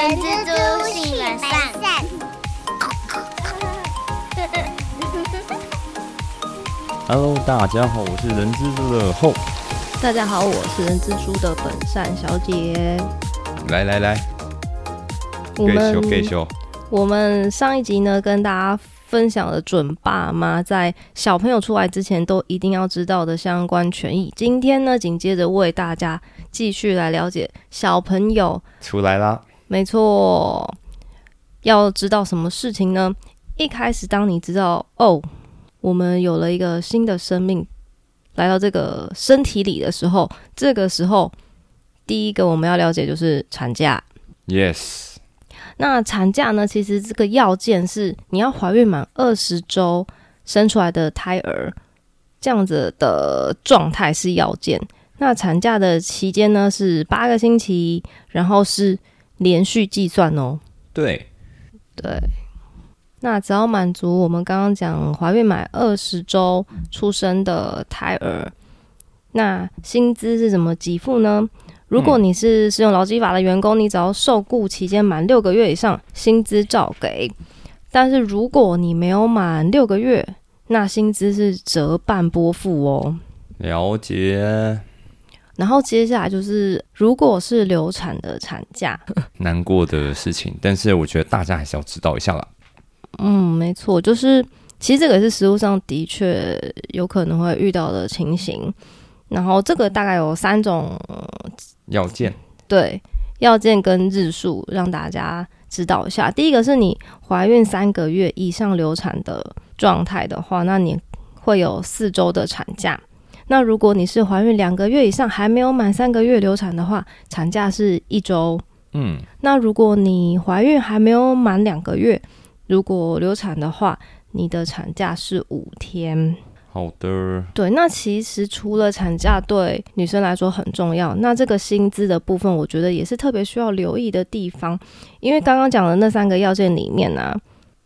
人蜘蛛性本善。Hello，大家好，我是人蜘蛛的后。大家好，我是人蜘蛛的本善小姐。来来来，我给修给们修。我们上一集呢，跟大家分享了准爸妈在小朋友出来之前都一定要知道的相关权益。今天呢，紧接着为大家继续来了解小朋友，出来啦！没错，要知道什么事情呢？一开始，当你知道哦，我们有了一个新的生命来到这个身体里的时候，这个时候，第一个我们要了解就是产假。Yes，那产假呢？其实这个要件是你要怀孕满二十周生出来的胎儿，这样子的状态是要件。那产假的期间呢是八个星期，然后是连续计算哦。对，对，那只要满足我们刚刚讲怀孕满二十周出生的胎儿，那薪资是怎么给付呢？如果你是使用劳基法的员工，你只要受雇期间满六个月以上，薪资照给。但是如果你没有满六个月，那薪资是折半拨付哦。了解。然后接下来就是，如果是流产的产假，难过的事情，但是我觉得大家还是要知道一下啦。嗯，没错，就是其实这个也是实物上的确有可能会遇到的情形。然后这个大概有三种要件，对要件跟日数，让大家知道一下。第一个是你怀孕三个月以上流产的状态的话，那你会有四周的产假。那如果你是怀孕两个月以上还没有满三个月流产的话，产假是一周。嗯，那如果你怀孕还没有满两个月，如果流产的话，你的产假是五天。好的，对，那其实除了产假对女生来说很重要，那这个薪资的部分，我觉得也是特别需要留意的地方。因为刚刚讲的那三个要件里面呢、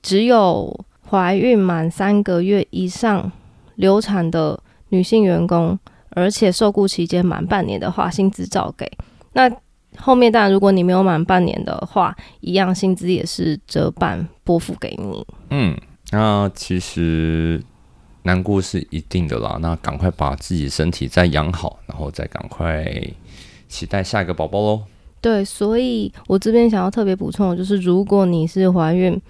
只有怀孕满三个月以上流产的女性员工，而且受雇期间满半年的话，薪资照给。那后面当然，如果你没有满半年的话，一样薪资也是折半拨付给你。嗯，那其实难过是一定的啦。那赶快把自己身体再养好，然后再赶快期待下一个宝宝喽。对，所以我这边想要特别补充的就是，如果你是怀孕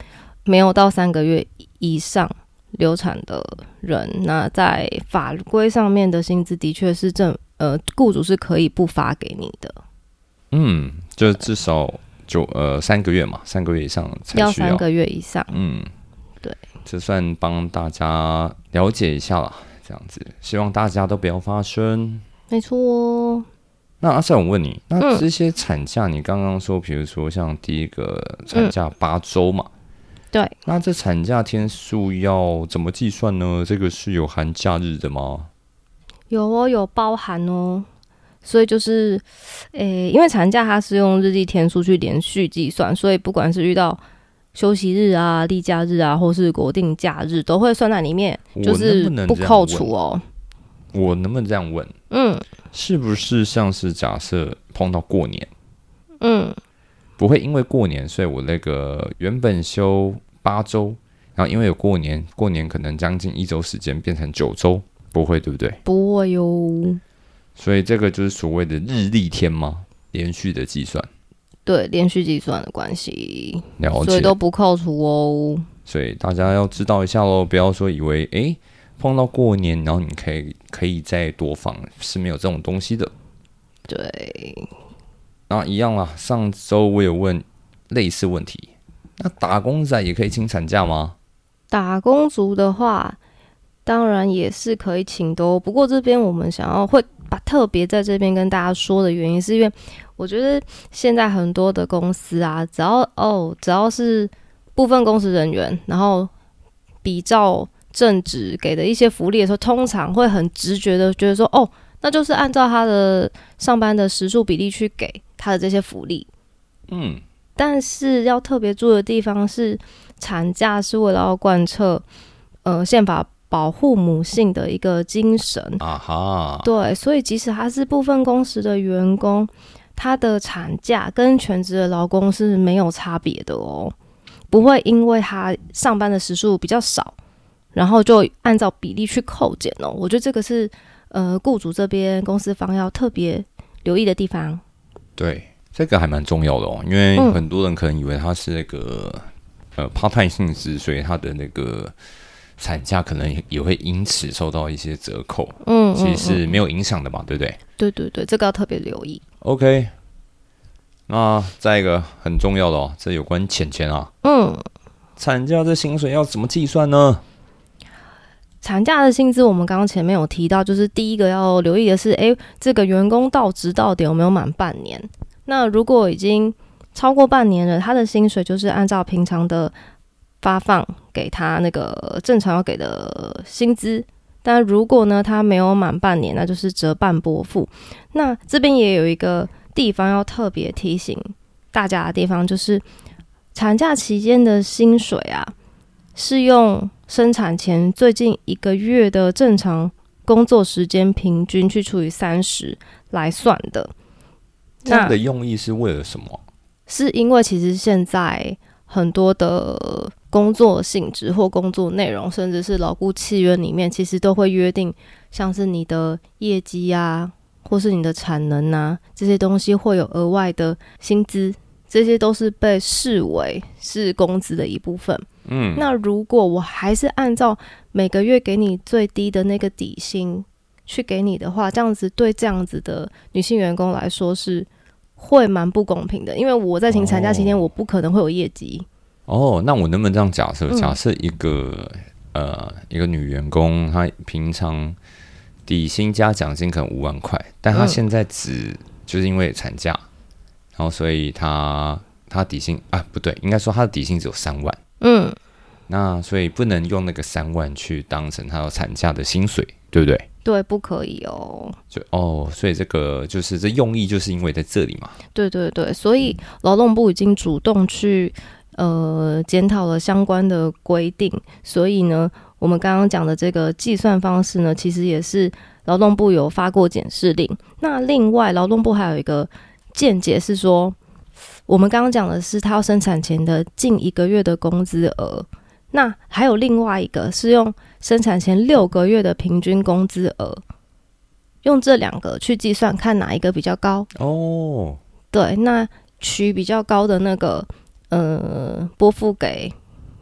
没有到三个月以上流产的人，那在法规上面的薪资的确是正呃，雇主是可以不发给你的，嗯，就至少就呃三个月嘛，三个月以上要。要三个月以上。嗯，对，这算帮大家了解一下啦，这样子，希望大家都不要发生。没错哦，那阿赛，我问你，那嗯这些产假，你刚刚说，比如说像第一个产假八周嘛，对，那这产假天数要怎么计算呢？这个是有含假日的吗？有哦，有包含哦。所以就是，诶、因为产假它是用日历天数去连续计算，所以不管是遇到休息日啊、例假日啊，或是国定假日，都会算在里面，就是不扣除哦。我能不能这样问？嗯是不是像是假设碰到过年，嗯，不会因为过年，所以我那个原本休八周，然后因为有过年，过年可能将近一周时间变成九周，不会对不对？不会哟。所以这个就是所谓的日历天吗？连续的计算，对，连续计算的关系，了所以。都不扣除哦。所以大家要知道一下喽，不要说以为诶碰到过年，然后你可以可以再多放，是没有这种东西的。对，那一样啦，上周我有问类似问题，那打工仔也可以请产假吗？打工族的话，当然也是可以请的哦。不过这边我们想要会把特别在这边跟大家说的原因，是因为我觉得现在很多的公司啊，只要哦，只要是部分公司人员，然后比照正职给的一些福利的时候，通常会很直觉的觉得说，哦，那就是按照他的上班的时数比例去给他的这些福利。嗯，但是要特别注意的地方是，产假是为了要贯彻呃宪法保护母性的一个精神。啊哈，对，所以即使他是部分工时的员工，他的产假跟全职的劳工是没有差别的哦，不会因为他上班的时数比较少，然后就按照比例去扣减哦。我觉得这个是呃雇主这边公司方要特别留意的地方。对，这个还蛮重要的哦，因为嗯很多人可能以为他是那个呃 part time 性质，所以他的那个产假可能也会因此受到一些折扣，嗯，其实嗯是没有影响的嘛，对不对对对对，这个要特别留意。？OK，那再一个很重要的哦，这有关钱钱啊，嗯，产假这薪水要怎么计算呢？产假的薪资我们刚刚前面有提到，就是第一个要留意的是，诶，这个员工到职到点有没有满半年？那如果已经超过半年了，他的薪水就是按照平常的发放给他那个正常要给的薪资。但如果呢，他没有满半年，那就是折半拨付。那这边也有一个地方要特别提醒大家的地方，就是产假期间的薪水啊，是用生产前最近一个月的正常工作时间平均去除以三十来算的。这样那的用意是为了什么？是因为其实现在很多的工作性质或工作内容，甚至是劳雇契约里面，其实都会约定，像是你的业绩啊，或是你的产能啊，这些东西会有额外的薪资，这些都是被视为是工资的一部分。嗯，那如果我还是按照每个月给你最低的那个底薪去给你的话，这样子对这样子的女性员工来说是会蛮不公平的，因为我在请产假期间，哦我不可能会有业绩。哦，那我能不能这样假设？嗯假设一个、呃一个女员工，她平常底薪加奖金可能五万块，但她嗯现在只就是因为产假，然后所以她她底薪啊不对，应该说她的底薪只有三万，嗯，那所以不能用那个三万去当成他的产假的薪水，对不对？对，不可以哦。就哦，所以这个就是这用意就是因为在这里嘛。对对对，所以劳动部已经主动去呃检讨了相关的规定，所以呢，我们刚刚讲的这个计算方式呢，其实也是劳动部有发过检视令。那另外，劳动部还有一个见解是说，我们刚刚讲的是他要生产前的近一个月的工资额，那还有另外一个是用生产前六个月的平均工资额，用这两个去计算，看哪一个比较高。哦，对，那取比较高的那个呃拨付给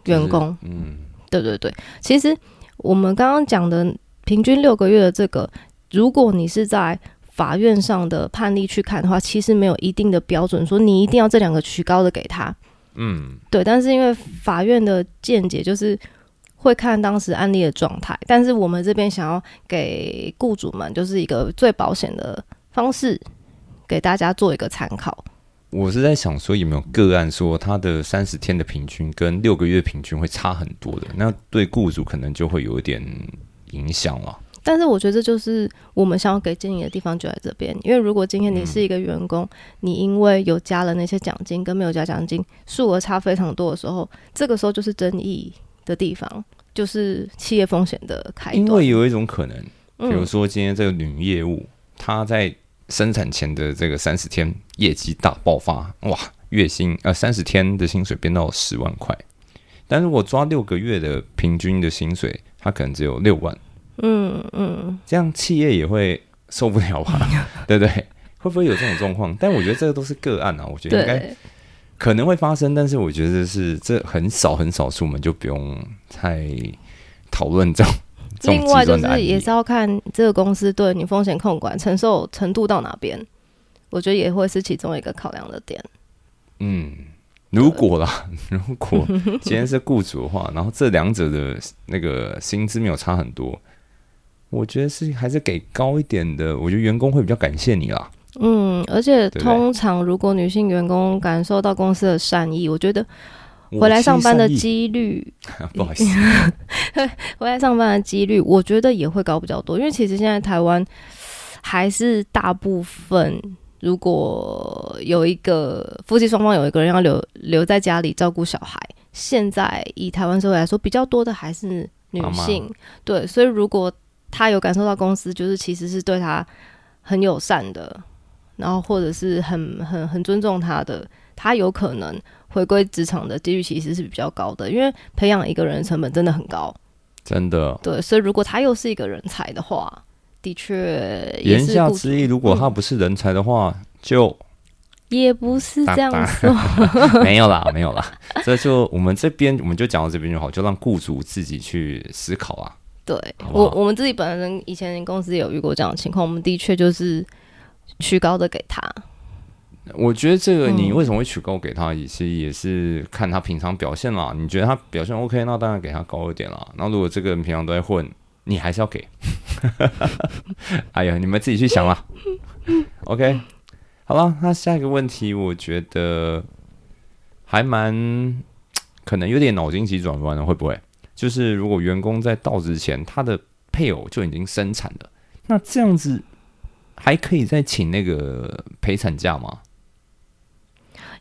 员工。嗯，对对对，其实我们刚刚讲的平均六个月的这个，如果你是在法院上的判例去看的话，其实没有一定的标准说你一定要这两个取高的给他。嗯，对，但是因为法院的见解就是会看当时案例的状态，但是我们这边想要给雇主们就是一个最保险的方式，给大家做一个参考。我是在想说有没有个案说他的三十天的平均跟六个月平均会差很多的，那对雇主可能就会有一点影响了。但是我觉得这就是我们想要给建议的地方，就在这边。因为如果今天你是一个员工，你因为有加了那些奖金跟没有加奖金，数额差非常多的时候，这个时候就是争议的地方，就是企业风险的开端。因为有一种可能，比如说今天这个女业务，她在生产前的这个三十天业绩大爆发，哇，月薪呃三十天的薪水变到十万块，但如果抓六个月的平均的薪水，她可能只有六万，嗯嗯，这样企业也会受不了吧？对不对？会不会有这种状况？但我觉得这个都是个案啊，我觉得应该，可能会发生，但是我觉得是这很少很少数，我们就不用太讨论这种 另外就。是也是要看这个公司对你风险控管承受程度到哪边，我觉得也会是其中一个考量的点。嗯，如果啦，如果今天是雇主的话，然后这两者的那个薪资没有差很多，我觉得是还是给高一点的，我觉得员工会比较感谢你啦。嗯，而且通常如果女性员工感受到公司的善意，我觉得回来上班的几率，不好意思，回来上班的几率，我觉得也会高比较多。因为其实现在台湾还是大部分，如果有一个夫妻双方有一个人要留留在家里照顾小孩，现在以台湾社会来说，比较多的还是女妈妈性。对，所以如果他有感受到公司就是其实是对他很友善的。然后或者是很很很尊重他的，他有可能回归职场的几率其实是比较高的，因为培养一个人的成本真的很高。真的。对，所以如果他又是一个人才的话，的确言下之意，如果他不是人才的话，就也不是这样打说。没有啦，没有啦。这就我们这边，我们就讲到这边就好，就让雇主自己去思考啊。对好好我，我们自己本人以前公司也有遇过这样的情况，我们的确就是取高的给他。我觉得这个你嗯为什么会取高给他，也是也是看他平常表现啦。你觉得他表现 OK，那当然给他高一点啦。那如果这个人平常都在混，你还是要给。哎呀，你们自己去想啦。OK，好了，那下一个问题，我觉得还蛮可能有点脑筋急转弯的，会不会？就是如果员工在到职前，他的配偶就已经生产了，那这样子还可以再请那个陪产假吗？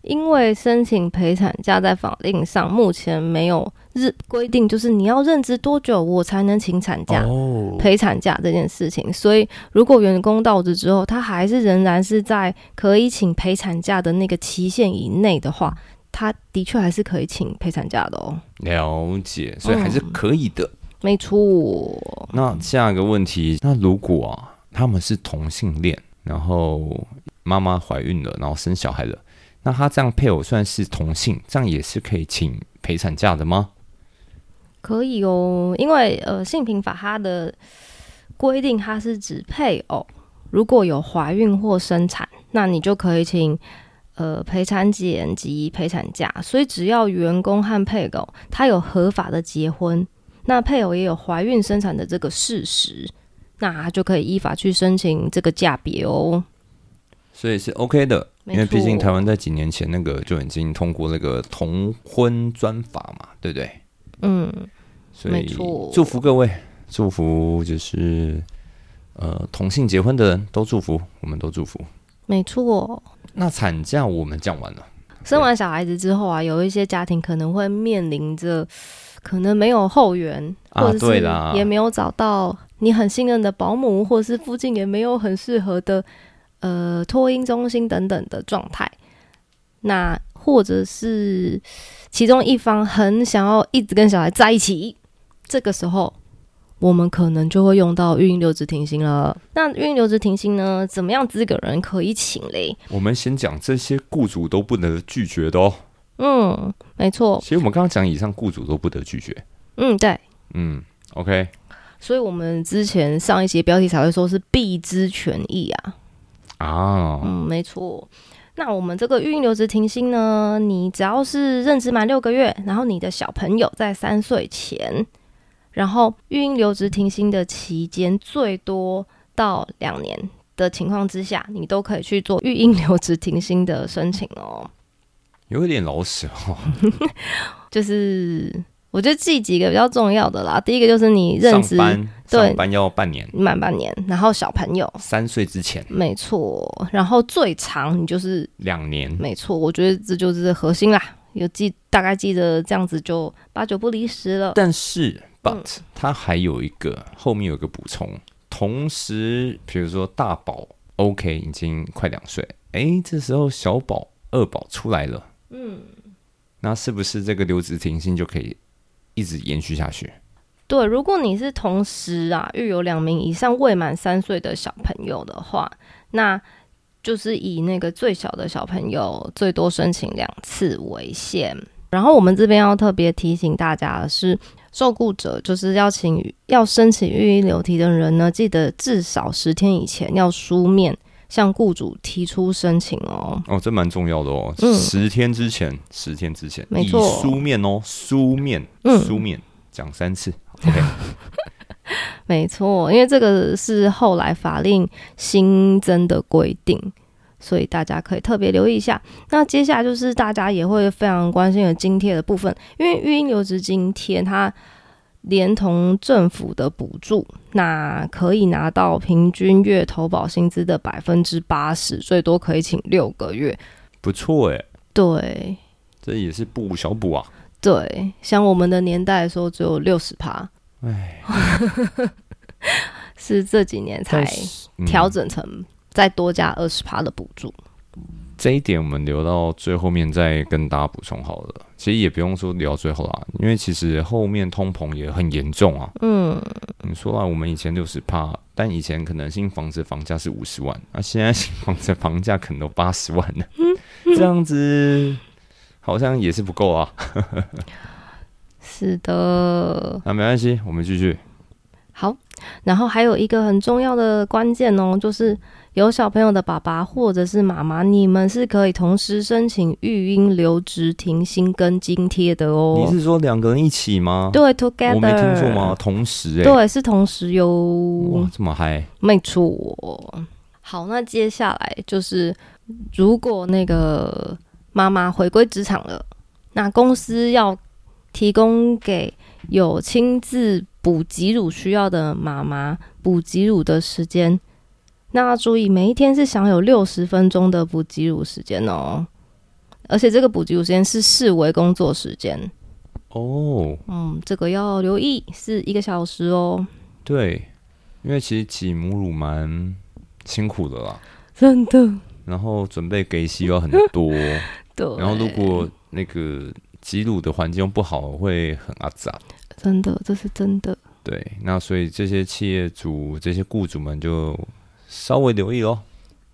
因为申请陪产假在法令上目前没有日规定，就是你要任职多久我才能请产假、哦，陪产假这件事情。所以如果员工到职之后，他还是仍然是在可以请陪产假的那个期限以内的话，他的确还是可以请陪产假的哦。了解，所以还是可以的。没错，那下一个问题，那如果啊他们是同性恋，然后妈妈怀孕了，然后生小孩了，那他这样配偶算是同性，这样也是可以请陪产假的吗？可以哦，因为呃，性平法它的规定，它是指配偶如果有怀孕或生产，那你就可以请呃陪产检及陪产假。所以只要员工和配偶他有合法的结婚，那配偶也有怀孕生产的这个事实，那他就可以依法去申请这个假别哦。所以是 OK 的，因为毕竟台湾在几年前那个就已经通过那个同婚专法嘛，对不对？嗯，所以祝福各位，祝福就是呃同性结婚的人都祝福，我们都祝福。没错。那产假我们讲完了，生完小孩子之后啊，有一些家庭可能会面临着可能没有后援，啊或者啦也没有找到你很信任的保姆，或者是附近也没有很适合的呃托婴中心等等的状态。那或者是其中一方很想要一直跟小孩在一起，这个时候我们可能就会用到育婴留职停薪了。那育婴留职停薪呢，怎么样资格人可以请嘞？我们先讲这些雇主都不能拒绝的哦。嗯，没错，其实我们刚刚讲以上雇主都不得拒绝。嗯，对。嗯，OK，所以我们之前上一节标题才会说是必知权益啊。啊，嗯，没错。那我们这个育婴留职停薪呢，你只要是任职满六个月，然后你的小朋友在三岁前，然后育婴留职停薪的期间最多到两年的情况之下，你都可以去做育婴留职停薪的申请哦。有一点老实哦。就是我觉得记几个比较重要的啦。第一个就是你任职上班对上班要半年，满半年，然后小朋友三岁之前没错，然后最长你就是两年。没错，我觉得这就是核心啦。有记大概记得这样子就八九不离十了。但是嗯，but 它还有一个后面有一个补充，同时比如说大宝 OK 已经快两岁，哎，这时候小宝二宝出来了，嗯，那是不是这个留职停薪就可以一直延续下去？对，如果你是同时啊育有两名以上未满三岁的小朋友的话，那就是以那个最小的小朋友最多申请两次为限。然后我们这边要特别提醒大家的是，受雇者就是要请要申请育婴留题的人呢，记得至少十天以前要书面向雇主提出申请哦。哦，这蛮重要的哦。嗯十天之前，十天之前，以没错书面哦，书面，嗯书面讲三次，OK。没错，因为这个是后来法令新增的规定，所以大家可以特别留意一下。那接下来就是大家也会非常关心的津贴的部分，因为育婴留职津贴它连同政府的补助，那可以拿到平均月投保薪资的百分之八十，最多可以请六个月。不错诶，对这也是补小补啊。对，像我们的年代的时候只有六十趴，哎，是这几年才调整成再多加二十趴的补助。这一点我们留到最后面再跟大家补充好了。其实也不用说留到最后啦，因为其实后面通膨也很严重啊。嗯，你说啊，我们以前六十帕，但以前可能新房子房价是五十万，那、现在新房子房价可能都八十万了，这样子好像也是不够啊。是的。那没关系，我们继续。好，然后还有一个很重要的关键哦，就是有小朋友的爸爸或者是妈妈，你们是可以同时申请育婴留职停薪跟津贴的哦。你是说两个人一起吗？对，together。我没听错吗？同时哎、对，是同时哟。哇，这么嗨！没错。好，那接下来就是，如果那个妈妈回归职场了，那公司要提供给有亲自补给乳需要的妈妈补给乳的时间。那要注意，每一天是享有六十分钟的补给乳时间哦，而且这个补给乳时间是视为工作时间。哦，嗯，这个要留意，是一个小时哦。对，因为其实挤母乳蛮辛苦的啦，真的，然后准备给洗要很多，对。然后如果那个挤乳的环境又不好，会很阿杂。真的，这是真的。对，那所以这些企业主、这些雇主们就稍微留意喽，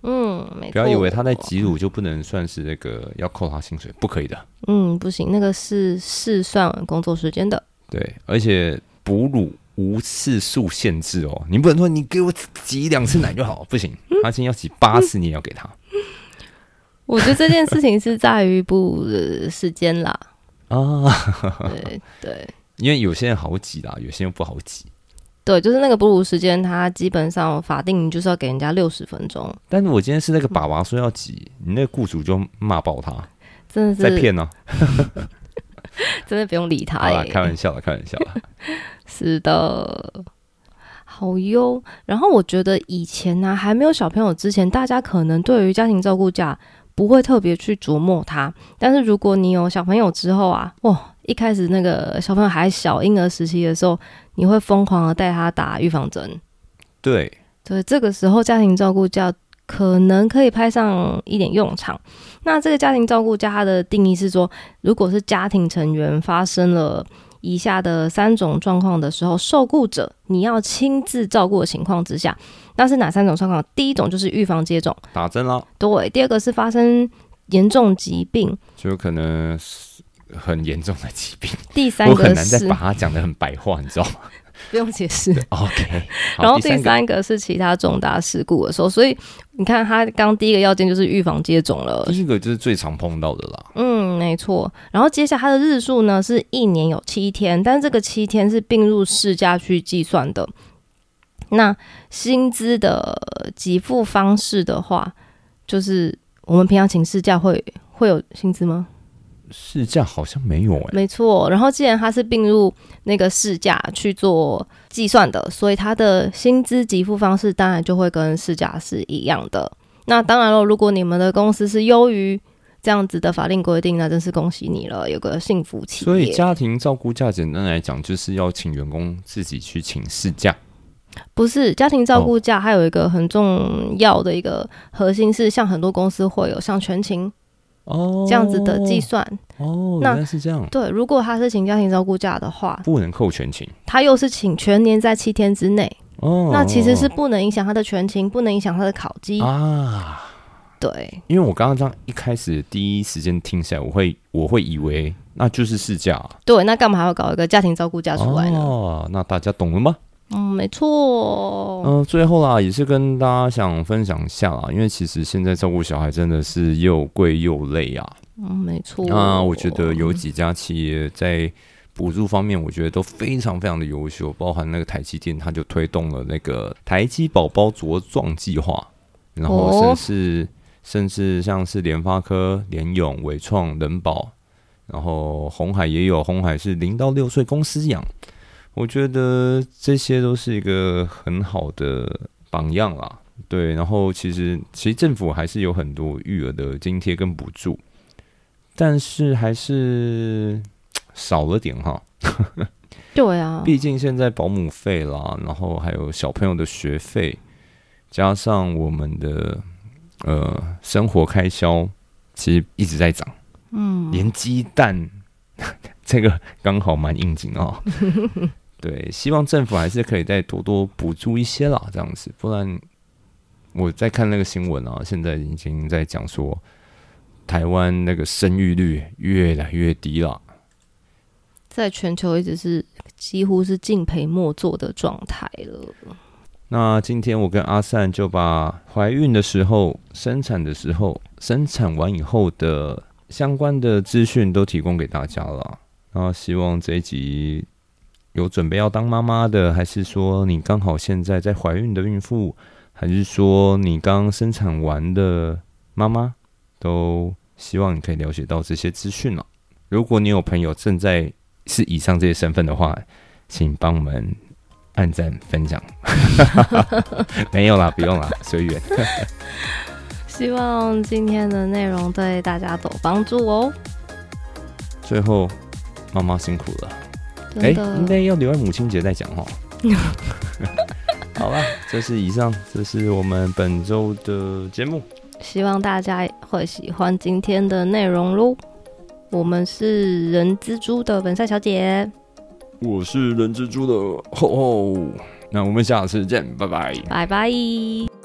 嗯，没错。不要以为他在挤乳就不能算是那个要扣他薪水，不可以的。嗯，不行，那个是试算工作时间的。对，而且哺乳无次数限制哦，你不能说你给我挤两次奶就好，不行，他今天要挤八次，你也要给他 我觉得这件事情是在于哺乳的时间啦。啊。对对因为有些人好挤啦，有些人不好挤。对，就是那个哺乳时间，它基本上法定就是要给人家六十分钟，但是我今天是那个爸爸说要挤，你那个雇主就骂爆他，真的是在骗呢、真的不用理他好啦，开玩笑了，开玩笑了。是的，好哟。然后我觉得以前呢、还没有小朋友之前，大家可能对于家庭照顾假不会特别去琢磨它。但是如果你有小朋友之后啊，哇，一开始那个小朋友还小婴儿时期的时候，你会疯狂的带他打预防针。对，对，这个时候家庭照顾假可能可以派上一点用场。那这个家庭照顾家它的定义是说，如果是家庭成员发生了以下的三种状况的时候，受雇者你要亲自照顾的情况之下，那是哪三种状况？第一种就是预防接种，打针啦，对；第二个是发生严重疾病，就有可能是很严重的疾病，第三我很个是难再把它讲的很白话，你知道吗 不用解释。OK，然后第第三个是其他重大事故的时候，所以你看，他刚第一个要件就是预防接种了，第一个就是最常碰到的啦。嗯，没错。然后接下来它的日数呢是一年有七天，但这个七天是并入事假去计算的。那薪资的给付方式的话，就是我们平常请事假会会有薪资吗？试驾好像没有哎、没错。然后既然它是并入那个试驾去做计算的，所以它的薪资给付方式当然就会跟试驾是一样的。那当然了，如果你们的公司是优于这样子的法令规定，那真是恭喜你了，有个幸福企业。所以家庭照顾假简单来讲，就是要请员工自己去请事假。不是家庭照顾假，还有一个很重要的一个核心是，像很多公司会有像全勤哦，这样子的计算。哦，那原来是这样，对，如果他是请家庭照顾假的话，不能扣全勤他又是请全年在七天之内，哦。那其实是不能影响他的全勤，不能影响他的考绩。啊，对，因为我刚刚这样一开始第一时间听起来，我会我会以为那就是事假啊对，那干嘛还要搞一个家庭照顾假出来呢？哦，那大家懂了吗？嗯，没错。嗯、最后啦，也是跟大家想分享一下啦，因为其实现在照顾小孩真的是又贵又累啊。嗯，没错。那我觉得有几家企业在补助方面，我觉得都非常非常的优秀，包含那个台积电，它就推动了那个台积宝宝茁壮计划，然后甚哦至、甚至像是联发科、联咏、伟创、人保，然后红海也有，红海是零到六岁公司养，我觉得这些都是一个很好的榜样啦。对，然后其实其实政府还是有很多育儿的津贴跟补助，但是还是少了点哈。对啊，毕竟现在保姆费啦，然后还有小朋友的学费，加上我们的呃生活开销其实一直在涨，嗯，连鸡蛋 这个刚好蛮应景哦。对，希望政府还是可以再多多补助一些啦，这样子，不然我在看那个新闻啊，现在已经在讲说台湾那个生育率越来越低了。在全球一直是几乎是敬陪末座的状态了。那今天我跟阿善就把怀孕的时候、生产的时候、生产完以后的相关的资讯都提供给大家了。然后希望这一集有准备要当妈妈的，还是说你刚好现在在怀孕的孕妇，还是说你刚生产完的妈妈，都希望你可以了解到这些资讯了。如果你有朋友正在是以上这些身份的话，请帮我们按赞分享。没有啦，不用啦，随缘。希望今天的内容对大家都有帮助哦。最后，妈妈辛苦了。哎、应该要留在母亲节再讲哈。好吧，这是以上，这是我们本周的节目。希望大家会喜欢今天的内容喽。我们是人蜘蛛的本赛小姐，我是人蜘蛛的厚厚，那我们下次见，拜拜。拜拜。